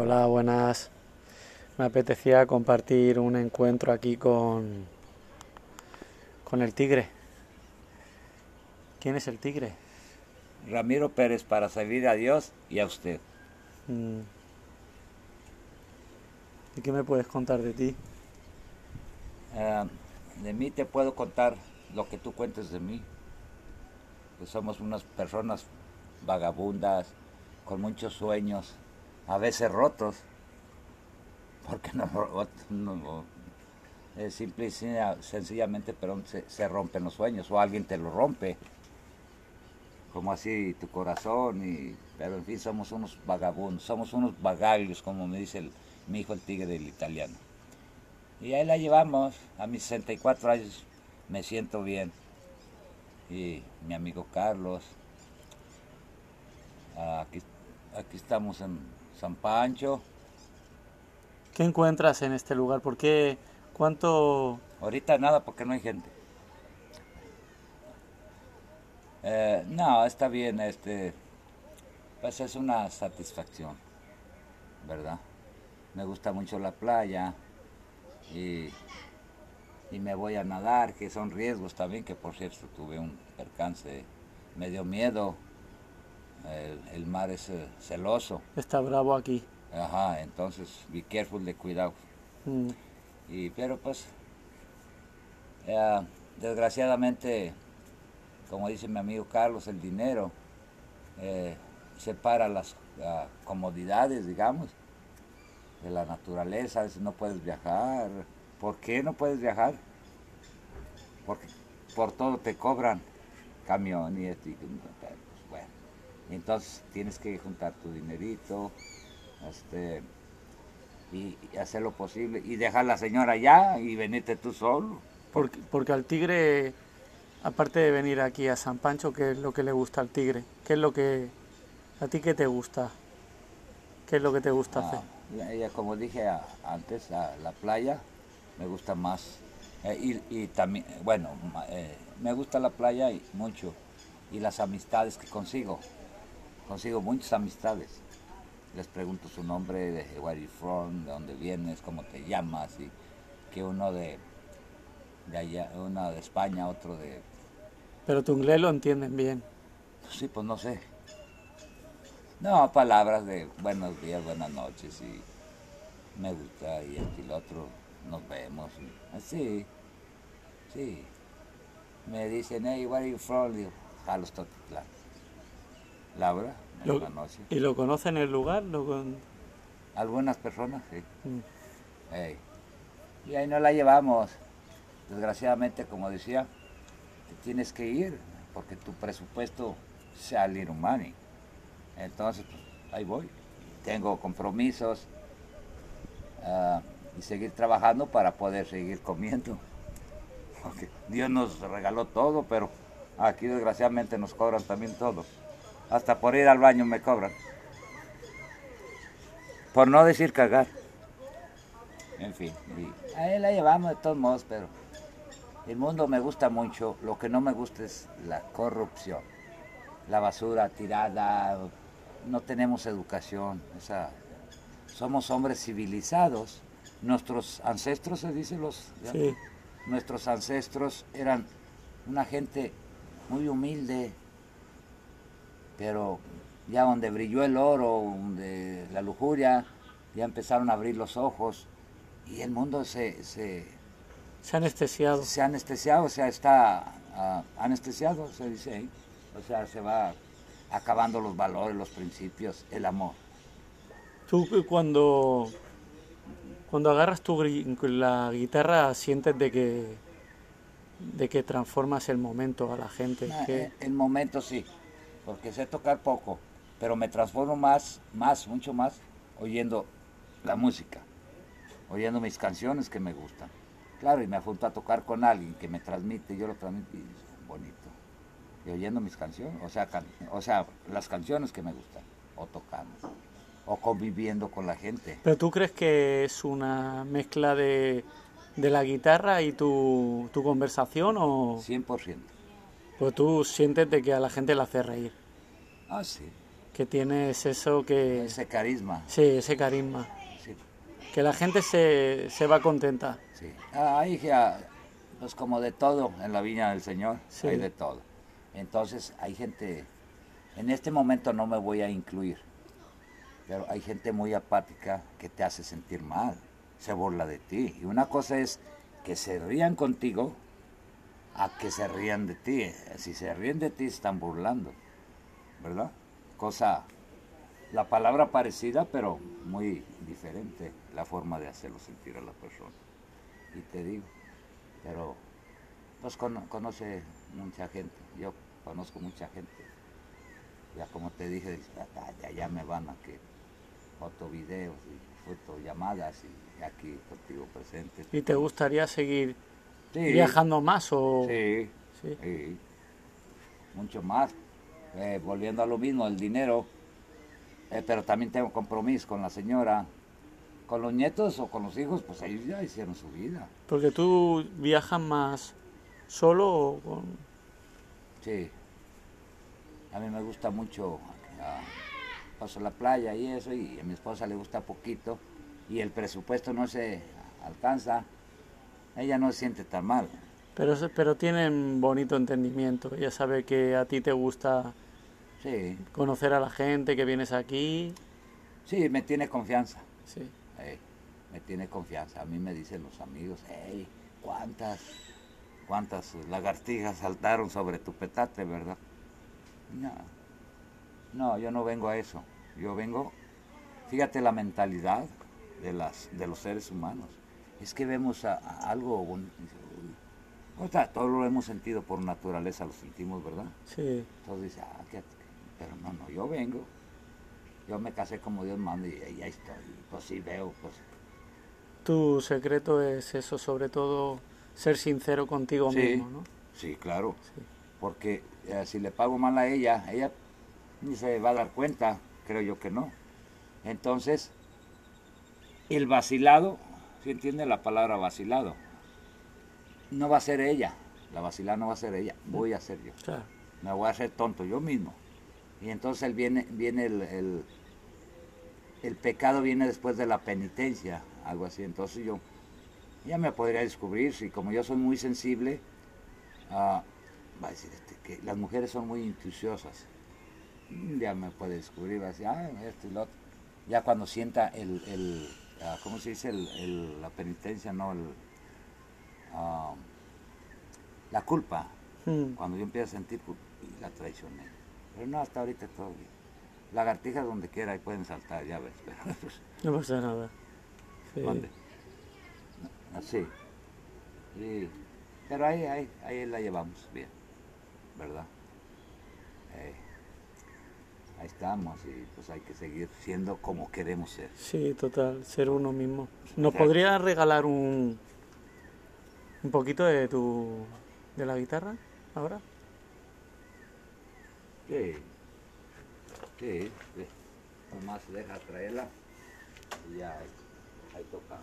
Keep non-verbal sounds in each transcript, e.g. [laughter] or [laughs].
Hola, buenas. Me apetecía compartir un encuentro aquí con, con el tigre. ¿Quién es el tigre? Ramiro Pérez para servir a Dios y a usted. Mm. ¿Y qué me puedes contar de ti? Eh, de mí te puedo contar lo que tú cuentes de mí. Somos unas personas vagabundas, con muchos sueños, a veces rotos, porque no, no, es simple y sencillamente pero se, rompen los sueños o alguien te lo rompe como así tu corazón y pero en fin somos unos vagabundos somos unos vagalios como me dice mi hijo el tigre del italiano. Y ahí la llevamos a mis 64 años me siento bien. Y mi amigo Carlos aquí, aquí estamos en San Pancho ¿Qué encuentras en este lugar? ¿Por qué? ¿Cuánto? Ahorita nada porque no hay gente. Eh, no, está bien, este, pues es una satisfacción, ¿verdad? Me gusta mucho la playa y, y me voy a nadar, que son riesgos también, que por cierto tuve un percance, me dio miedo, el, el mar es eh, celoso. Está bravo aquí. Ajá, entonces, be careful de cuidado. Mm. Y, pero pues, eh, desgraciadamente, como dice mi amigo Carlos, el dinero eh, separa las uh, comodidades, digamos, de la naturaleza. A veces no puedes viajar. ¿Por qué no puedes viajar? Porque por todo te cobran camión y esto. Y, entonces tienes que juntar tu dinerito, este, y, y, hacer lo posible y dejar a la señora allá y venirte tú solo. Porque, porque al tigre, aparte de venir aquí a San Pancho, ¿qué es lo que le gusta al tigre? ¿Qué es lo que, a ti qué te gusta? ¿Qué es lo que te gusta Ah, hacer? ya como dije antes, la playa me gusta más. Eh, y, y también, bueno, eh, me gusta la playa y mucho. Y las amistades que consigo. Consigo muchas amistades. Les pregunto su nombre, de where you from, de dónde vienes, cómo te llamas. Y que uno de, de allá, uno de España, otro de... Pero tu inglés lo entienden bien. Sí, pues no sé. No, palabras de buenos días, buenas noches y me gusta y esto y lo otro, nos vemos. y Así, sí. Me dicen, hey, where are you from? Digo, Jalos Totitlán. Laura, me Lo- lo conoce. ¿Y lo conocen el lugar? Lo con- Algunas personas, sí. Mm. Y ahí no la llevamos. Desgraciadamente, como decía, te tienes que ir porque tu presupuesto sea little money. Entonces, pues, ahí voy. Tengo compromisos ah, y seguir trabajando para poder seguir comiendo. [laughs] Porque Dios nos regaló todo, pero aquí desgraciadamente nos cobran también todo. Hasta por ir al baño me cobran. Por no decir cagar. En fin, y ahí la llevamos de todos modos, pero el mundo me gusta mucho. Lo que no me gusta es la corrupción. La basura tirada, no tenemos educación. Esa, somos hombres civilizados. Nuestros ancestros, se dice los... Sí. Nuestros ancestros eran una gente muy humilde, pero ya donde brilló el oro, donde la lujuria, ya empezaron a abrir los ojos y el mundo se, se, Se ha anestesiado. se ha anestesiado, o sea, está ah, anestesiado, se dice ahí. O sea, se va acabando los valores, los principios, el amor. Tú cu- cuando, cuando agarras tu la guitarra sientes de que, de que transformas el momento a la gente. Que- en momentos sí, porque sé tocar poco, pero me transformo más, más, mucho más oyendo la música, oyendo mis canciones que me gustan. Claro, y me junto a tocar con alguien que me transmite, yo lo transmito y es bonito. Y oyendo mis canciones, o sea, can- o sea, las canciones que me gustan, o tocando, o conviviendo con la gente. Pero tú crees que es una mezcla de, de la guitarra y tu, tu conversación o 100%. Pues tú sientes de que a la gente le hace reír? Ah, sí. que tienes eso que... Ese carisma. Sí, ese carisma. Sí. Que la gente se, se va contenta. Sí. Ah, Hay ya, pues como de todo en la viña del Señor, Sí. hay de todo. Entonces hay gente, en este momento no me voy a incluir, pero hay gente muy apática que te hace sentir mal, se burla de ti. Y una cosa es que se rían contigo a que se rían de ti. Si se ríen de ti, están burlando, ¿verdad? Cosa, la palabra parecida, pero muy diferente la forma de hacerlo sentir a la persona. Y te digo, pero pues cono- conoce mucha gente, yo conozco mucha gente. Ya como te dije, dice, "Ah, ya, ya me van a que fotovideos y fotollamadas y aquí contigo presente. ¿Y te gustaría seguir Sí, viajando más o...? Sí, Sí. sí, mucho más. Eh, volviendo a lo mismo, el dinero, eh, pero también tengo compromiso con la señora. Con los nietos o con los hijos, pues ellos ya hicieron su vida. Porque tú viajas más solo o con... Sí. A mí me gusta mucho, ah, paso la playa y eso, y a mi esposa le gusta poquito, y el presupuesto no se alcanza. Ella no se siente tan mal. Pero, pero tienen bonito entendimiento. Ella sabe que a ti te gusta Sí, conocer a la gente, que vienes aquí. sí, me tiene confianza. Sí. Ey, me tiene confianza. A mí me dicen los amigos, hey, ¿cuántas, cuántas lagartijas saltaron sobre tu petate, verdad? No, no, yo no vengo a eso. Yo vengo, fíjate la mentalidad de, las, de los seres humanos. Es que vemos a- a algo bonito. O sea, todo lo hemos sentido por naturaleza, lo sentimos, ¿verdad? Sí. Entonces dice, ah, pero no, no, yo vengo. Yo me casé como Dios manda y, y ahí estoy. Pues sí veo, pues Tu secreto es eso, sobre todo ser sincero contigo Sí. mismo, ¿no? Sí, claro. Sí. Porque eh, si le pago mal a ella, ella ni se va a dar cuenta, creo yo que no. Entonces, el vacilado, ¿sí entiende la palabra vacilado? No va a ser ella, la vacilada no va a ser ella, voy a ser yo. Claro. Me voy a hacer tonto yo mismo. Y entonces él viene, viene el, el, el pecado viene después de la penitencia, algo así. Entonces yo ya me podría descubrir, si como yo soy muy sensible, ah, va a decir este, que las mujeres son muy intuiciosas. Ya me puede descubrir, va a decir, ah, esto y lo otro. Ya cuando sienta el, el ah, ¿cómo se dice? El, el- la penitencia, no, el, ah, la culpa Mm. cuando yo empiezo a sentir culpa, y la traicioné. Pero no, hasta ahorita todo bien. Lagartijas donde quiera y pueden saltar, ya ves. Pero, [laughs] pues, No pasa nada. Sí. ¿Dónde? Así. Sí. Pero ahí, ahí, ahí la llevamos bien, ¿verdad? Eh, ahí estamos y pues hay que seguir siendo como queremos ser. Sí, total, ser uno mismo. ¿Nos podrías regalar un, un poquito de tu de la guitarra ahora? Sí. Sí, sí. Nomás deja traerla y ya ahí, ahí toca.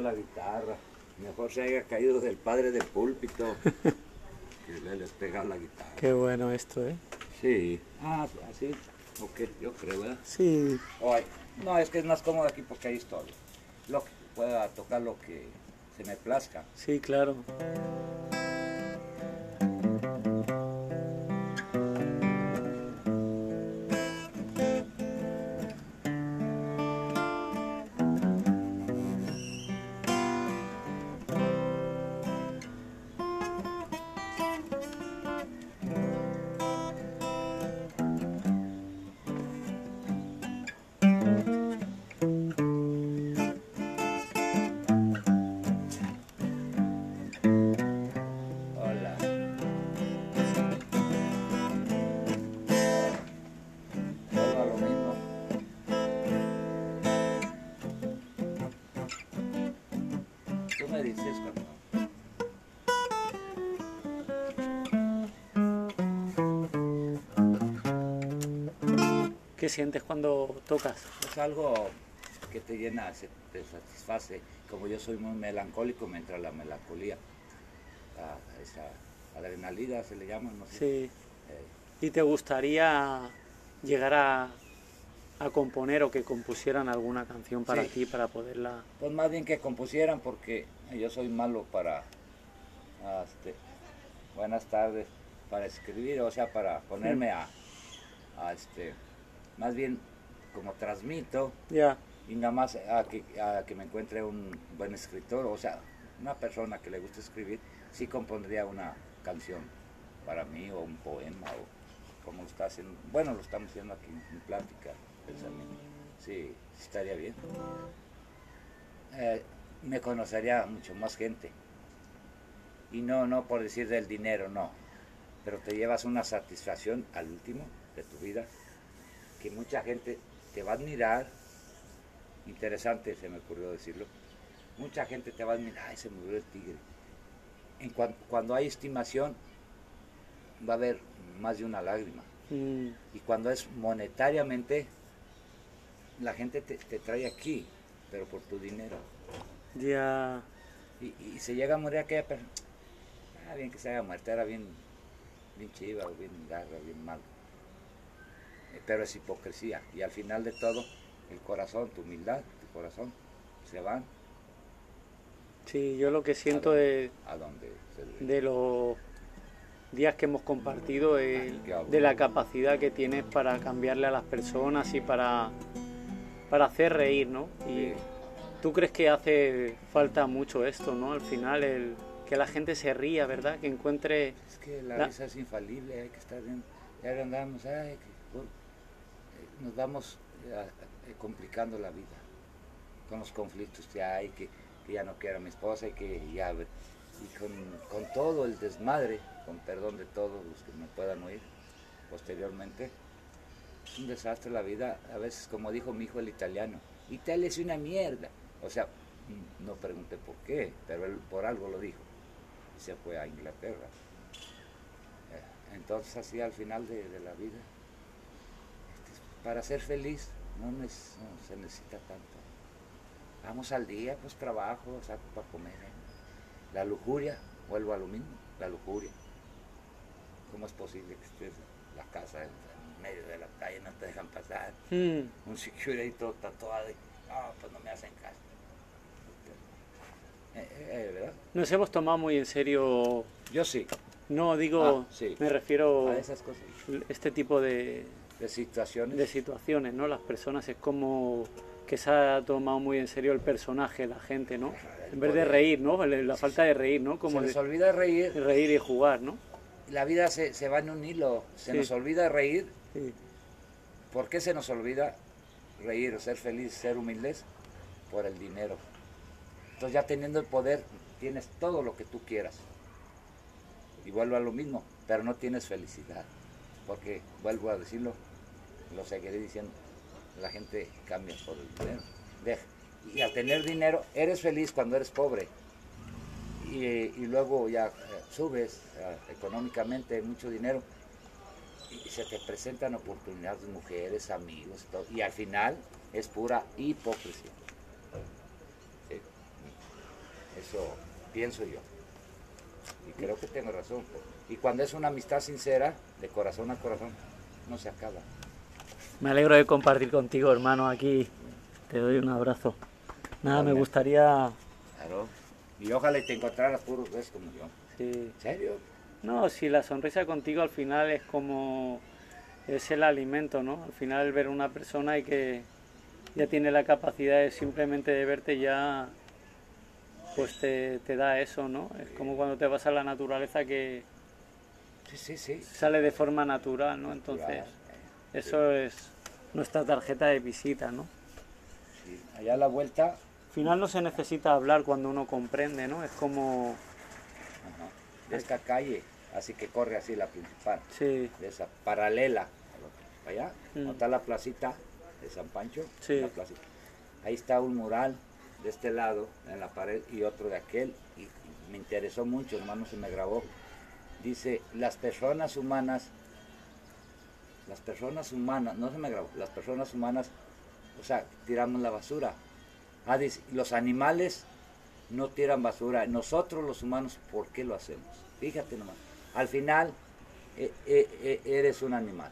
La guitarra. Mejor se haya caído del padre del púlpito [laughs] que le les pegado la guitarra. Qué bueno esto, ¿eh? Sí. Ah, así. Ok, yo creo, ¿verdad? Sí, no, es que es más cómodo aquí porque ahí estoy. Lo que pueda tocar lo que se me plazca. sí, claro. ¿Qué sientes cuando tocas? Es algo que te llena, se- te satisface. Como yo soy muy melancólico, me entra la melancolía. La- esa adrenalina se le llama, no sé. Sí. Eh, ¿Y te gustaría llegar a, a componer o que compusieran alguna canción para Sí. ti, para poderla... Pues más bien que compusieran porque yo soy malo para, ah, este, buenas tardes, para escribir, o sea, para ponerme a, a, este, más bien como transmito Ya, y nada más a que, a que me encuentre un buen escritor, o sea, una persona que le guste escribir, sí compondría una canción para mí o un poema o como lo está haciendo, bueno, lo estamos haciendo aquí en plática, pensamiento. Sí, sí estaría bien. Eh, me conocería mucho más gente. Y no, no por decir del dinero, no. Pero te llevas una satisfacción al último de tu vida que mucha gente te va a admirar. Interesante, se me ocurrió decirlo. Mucha gente te va a admirar, ay, se murió el tigre. En cuan- cuando hay estimación, va a haber más de una lágrima. mm, Y cuando es monetariamente, la gente te, te trae aquí, pero por tu dinero. ya, Y, y se llega a morir aquella persona. Ah, bien que se haya muerto, era bien, bien chiva, bien garra, bien malo. Eh, Pero es hipocresía. Y al final de todo, el corazón, tu humildad, tu corazón, se van sí, yo lo que siento de, a debe. de los días que hemos compartido, el- Qué aburrido. de la capacidad que tienes para cambiarle a las personas y para, para hacer reír, ¿no? Y Sí. tú crees que hace falta mucho esto, ¿no? Al final, el, que la gente se ría, ¿verdad? Que encuentre... Es que la, La- risa es infalible, hay que estar bien. Y ahora andamos, ay, que- eh, nos vamos eh, eh, complicando la vida con los conflictos que hay, que, que ya no quiero a mi esposa y que ya. Y con, con todo el desmadre, con perdón de todos los que me puedan oír posteriormente, es un desastre la vida. A veces, como dijo mi hijo el italiano, Italia es una mierda. O sea, no pregunté por qué, pero él por algo lo dijo. Y se fue a Inglaterra. Eh, Entonces, así al final de, de la vida, para ser feliz no, se necesita tanto. Vamos al día, pues trabajo, saco para comer. ¿eh? La lujuria, vuelvo a lo mismo, la lujuria. ¿Cómo es posible que estés en la casa en, en medio de la calle, no te dejan pasar? mm, Un security todo tatuado y, no, pues no me hacen caso. Eh, eh, ¿Verdad? nos hemos tomado muy en serio, Yo sí, no digo, Ah, sí. me refiero a esas cosas. este tipo de, De situaciones. de situaciones, ¿no? Las personas es como que se ha tomado muy en serio el personaje, la gente, ¿no? En vez de reír, ¿no? La falta de reír, ¿no? Como se les de olvida reír. reír y jugar, ¿no? La vida se, se va en un hilo. Se Sí. nos olvida reír. Sí. ¿Por qué se nos olvida reír o ser feliz, ser humildes? Por el dinero. Entonces ya teniendo el poder, tienes todo lo que tú quieras. Y vuelvo a lo mismo, pero no tienes felicidad. Porque, vuelvo a decirlo, lo seguiré diciendo, la gente cambia por el dinero. Deja. Y al tener dinero, eres feliz cuando eres pobre. Y, luego ya eh, subes eh, económicamente mucho dinero y se te presentan oportunidades, mujeres, amigos, todo, y al final es pura hipocresía. Sí. Eso pienso yo. Y creo que tengo razón. Y cuando es una amistad sincera, de corazón a corazón, no se acaba. Me alegro de compartir contigo, hermano, aquí. Te doy un abrazo. Nada, me gustaría... Claro. Y ojalá te encontraras puros ves como yo. sí. ¿En serio? No, si la sonrisa contigo al final es como... Es el alimento, ¿no? Al final ver una persona y que ya tiene la capacidad de simplemente de verte ya... Pues te, te da eso, ¿no? Es como cuando te vas a la naturaleza que Sí, sí, sale de forma natural, ¿no? Entonces, eh, eso es nuestra tarjeta de visita, ¿no? sí. Allá a la vuelta, Al final no se necesita hablar cuando uno comprende, ¿no? Es como, ajá, de esta calle, así que corre así la principal. sí, de esa paralela allá, Mm. ¿no está la placita de San Pancho? Sí. La placita. Ahí está un mural de este lado en la pared y otro de aquel y me interesó mucho, hermano, se me grabó. Dice, las personas humanas las personas humanas, no se me grabó, las personas humanas, o sea, tiramos la basura. Ah, dice, los animales no tiran basura. Nosotros los humanos, ¿por qué lo hacemos? Fíjate nomás. Al final, eh, eh, eh, eres un animal.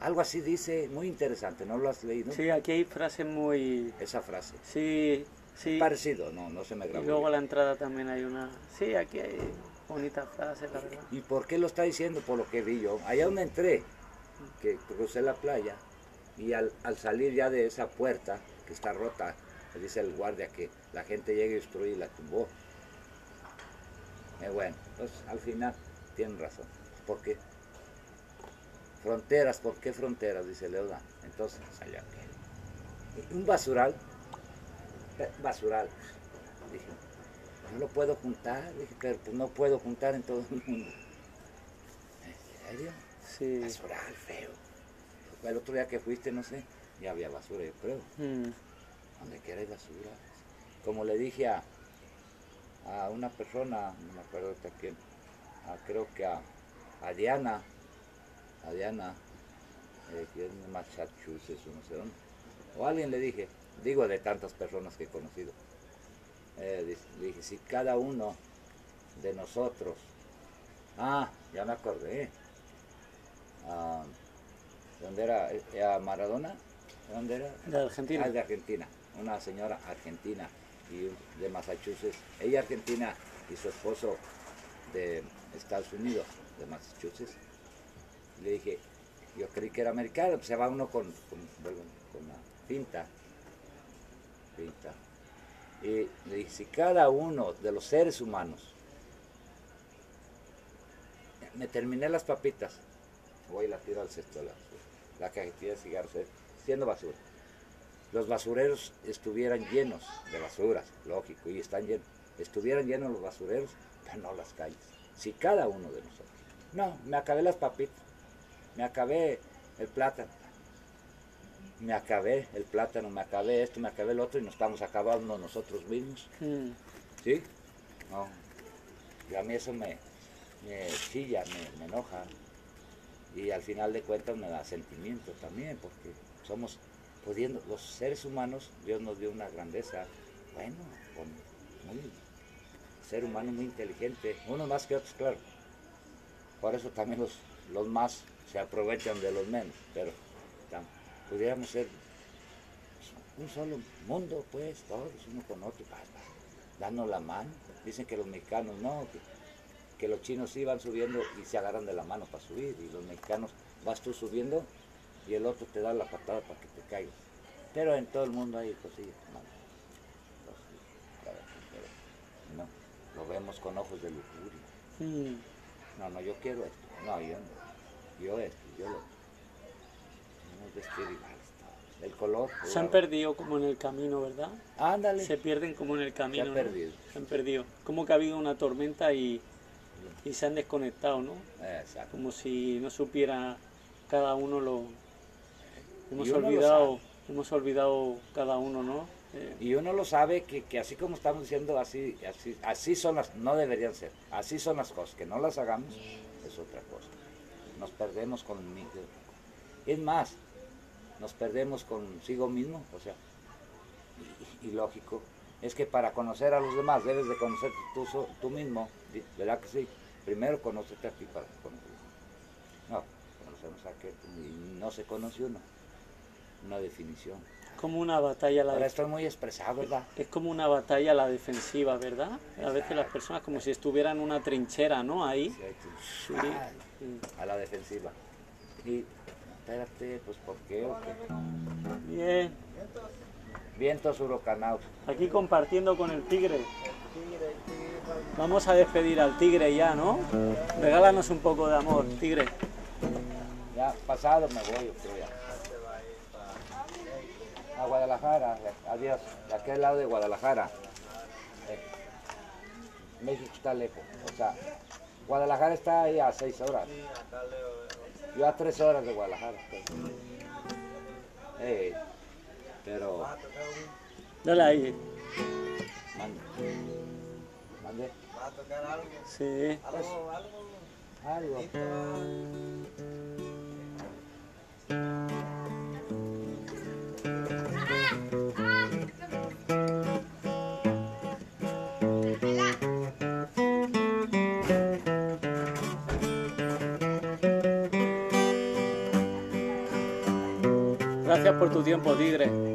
Algo así dice, muy interesante, ¿no lo has leído? Sí, aquí hay frases muy... Esa frase. Sí, sí. Parecido, no, no se me grabó. Y luego a la entrada también hay una... Sí, aquí hay bonitas frases, la verdad. ¿Y por qué lo está diciendo? Por lo que vi yo. Allá donde entré, que crucé la playa, y al, al salir ya de esa puerta, que está rota, dice el guardia que la gente llega y destruye y la tumbó. Eh, bueno, pues al final tienen razón. ¿Por qué? Fronteras, ¿por qué fronteras? Dice Leuda. Entonces, allá que. Un basural, eh, basural. Dije, no lo puedo juntar, dije, pero pues no puedo juntar en todo el mundo. ¿En serio? Sí. Basural, feo. El otro día que fuiste, no sé, ya había basura, yo creo. Mm. Donde quiera hay basura. Como le dije a, a una persona, no me acuerdo de quién, a- creo que a, a Diana, a Diana, eh, que es de Massachusetts o no sé dónde, o a alguien le dije, digo de tantas personas que he conocido, eh, le dije, si cada uno de nosotros, ah, ya me acordé, ah, ¿de ¿dónde era? ¿Era Maradona? ¿De ¿Dónde era? De Argentina. Ah, de Argentina, una señora argentina y de Massachusetts. Ella argentina y su esposo de Estados Unidos, de Massachusetts. Le dije, yo creí que era americano, pues se va uno con, con, bueno, con la pinta. Pinta. Y dije, si cada uno de los seres humanos, me terminé las papitas, voy y las tiro al cesto la. La cajetilla de cigarros, eh, siendo basura los basureros estuvieran llenos de basuras, lógico, y están llenos, estuvieran llenos los basureros, pero no las calles. Si cada uno de nosotros. No, me acabé las papitas, me acabé el plátano, me acabé el plátano, me acabé esto, me acabé el otro, y nos estamos acabando nosotros mismos. Mm. ¿Sí? No. Y a mí eso me, me chilla, me, me enoja. Y al final de cuentas me da sentimiento también, porque somos, pudiendo, los seres humanos, Dios nos dio una grandeza, bueno, con muy, ser humano muy inteligente, unos más que otros, claro. Por eso también los, los más se aprovechan de los menos, pero pudiéramos ser un solo mundo, pues, todos uno con otro, dando la mano. Dicen que los mexicanos no, que, que los chinos sí van subiendo y se agarran de la mano para subir, y los mexicanos vas tú subiendo y el otro te da la patada para que te caigas. Pero en todo el mundo hay cosillas pero no, lo vemos con ojos de lujuria. No, no, yo quiero esto. No, yo no. Yo esto, yo lo El color. Se han perdido como en el camino, ¿verdad? Ándale. Se pierden como en el camino. Se han ¿no? perdido. Se han perdido. Como que ha habido una tormenta y, y se han desconectado, ¿no? Exacto. Como si no supiera cada uno lo... Hemos uno lo olvidado, hemos olvidado cada uno, ¿no? Eh, Y uno lo sabe que, que así como estamos diciendo, así, así, así son las, no deberían ser, así son las cosas, que no las hagamos es otra cosa. Nos perdemos con mi- es más, nos perdemos consigo mismo, o sea, y, y lógico, es que para conocer a los demás debes de conocerte tú, tú mismo, ¿verdad que sí? Primero conócete a ti para conocer. No, conocemos a que y no se conoce uno, una definición. como una batalla a la Ahora estoy muy expresado, ¿verdad? Es como una batalla a la defensiva, ¿verdad? A veces las personas como si estuvieran en una trinchera, ¿no? Ahí. A la defensiva. Y espérate, pues ¿por qué? o qué? Bien. Vientos huracanados. Aquí compartiendo con el tigre. Vamos a despedir al tigre ya, ¿no? Regálanos un poco de amor, tigre. Ya pasado me voy, ya. A Guadalajara, adiós, de aquel lado de Guadalajara. Eh, México está lejos, o sea, Guadalajara está ahí a seis horas. Yo a tres horas de Guadalajara. Eh, pero, Dale ahí. mande. Mande. ¿Va a tocar algo? Sí. ¿Algo? ¿Algo? Algo. Tu tiempo, Tigre.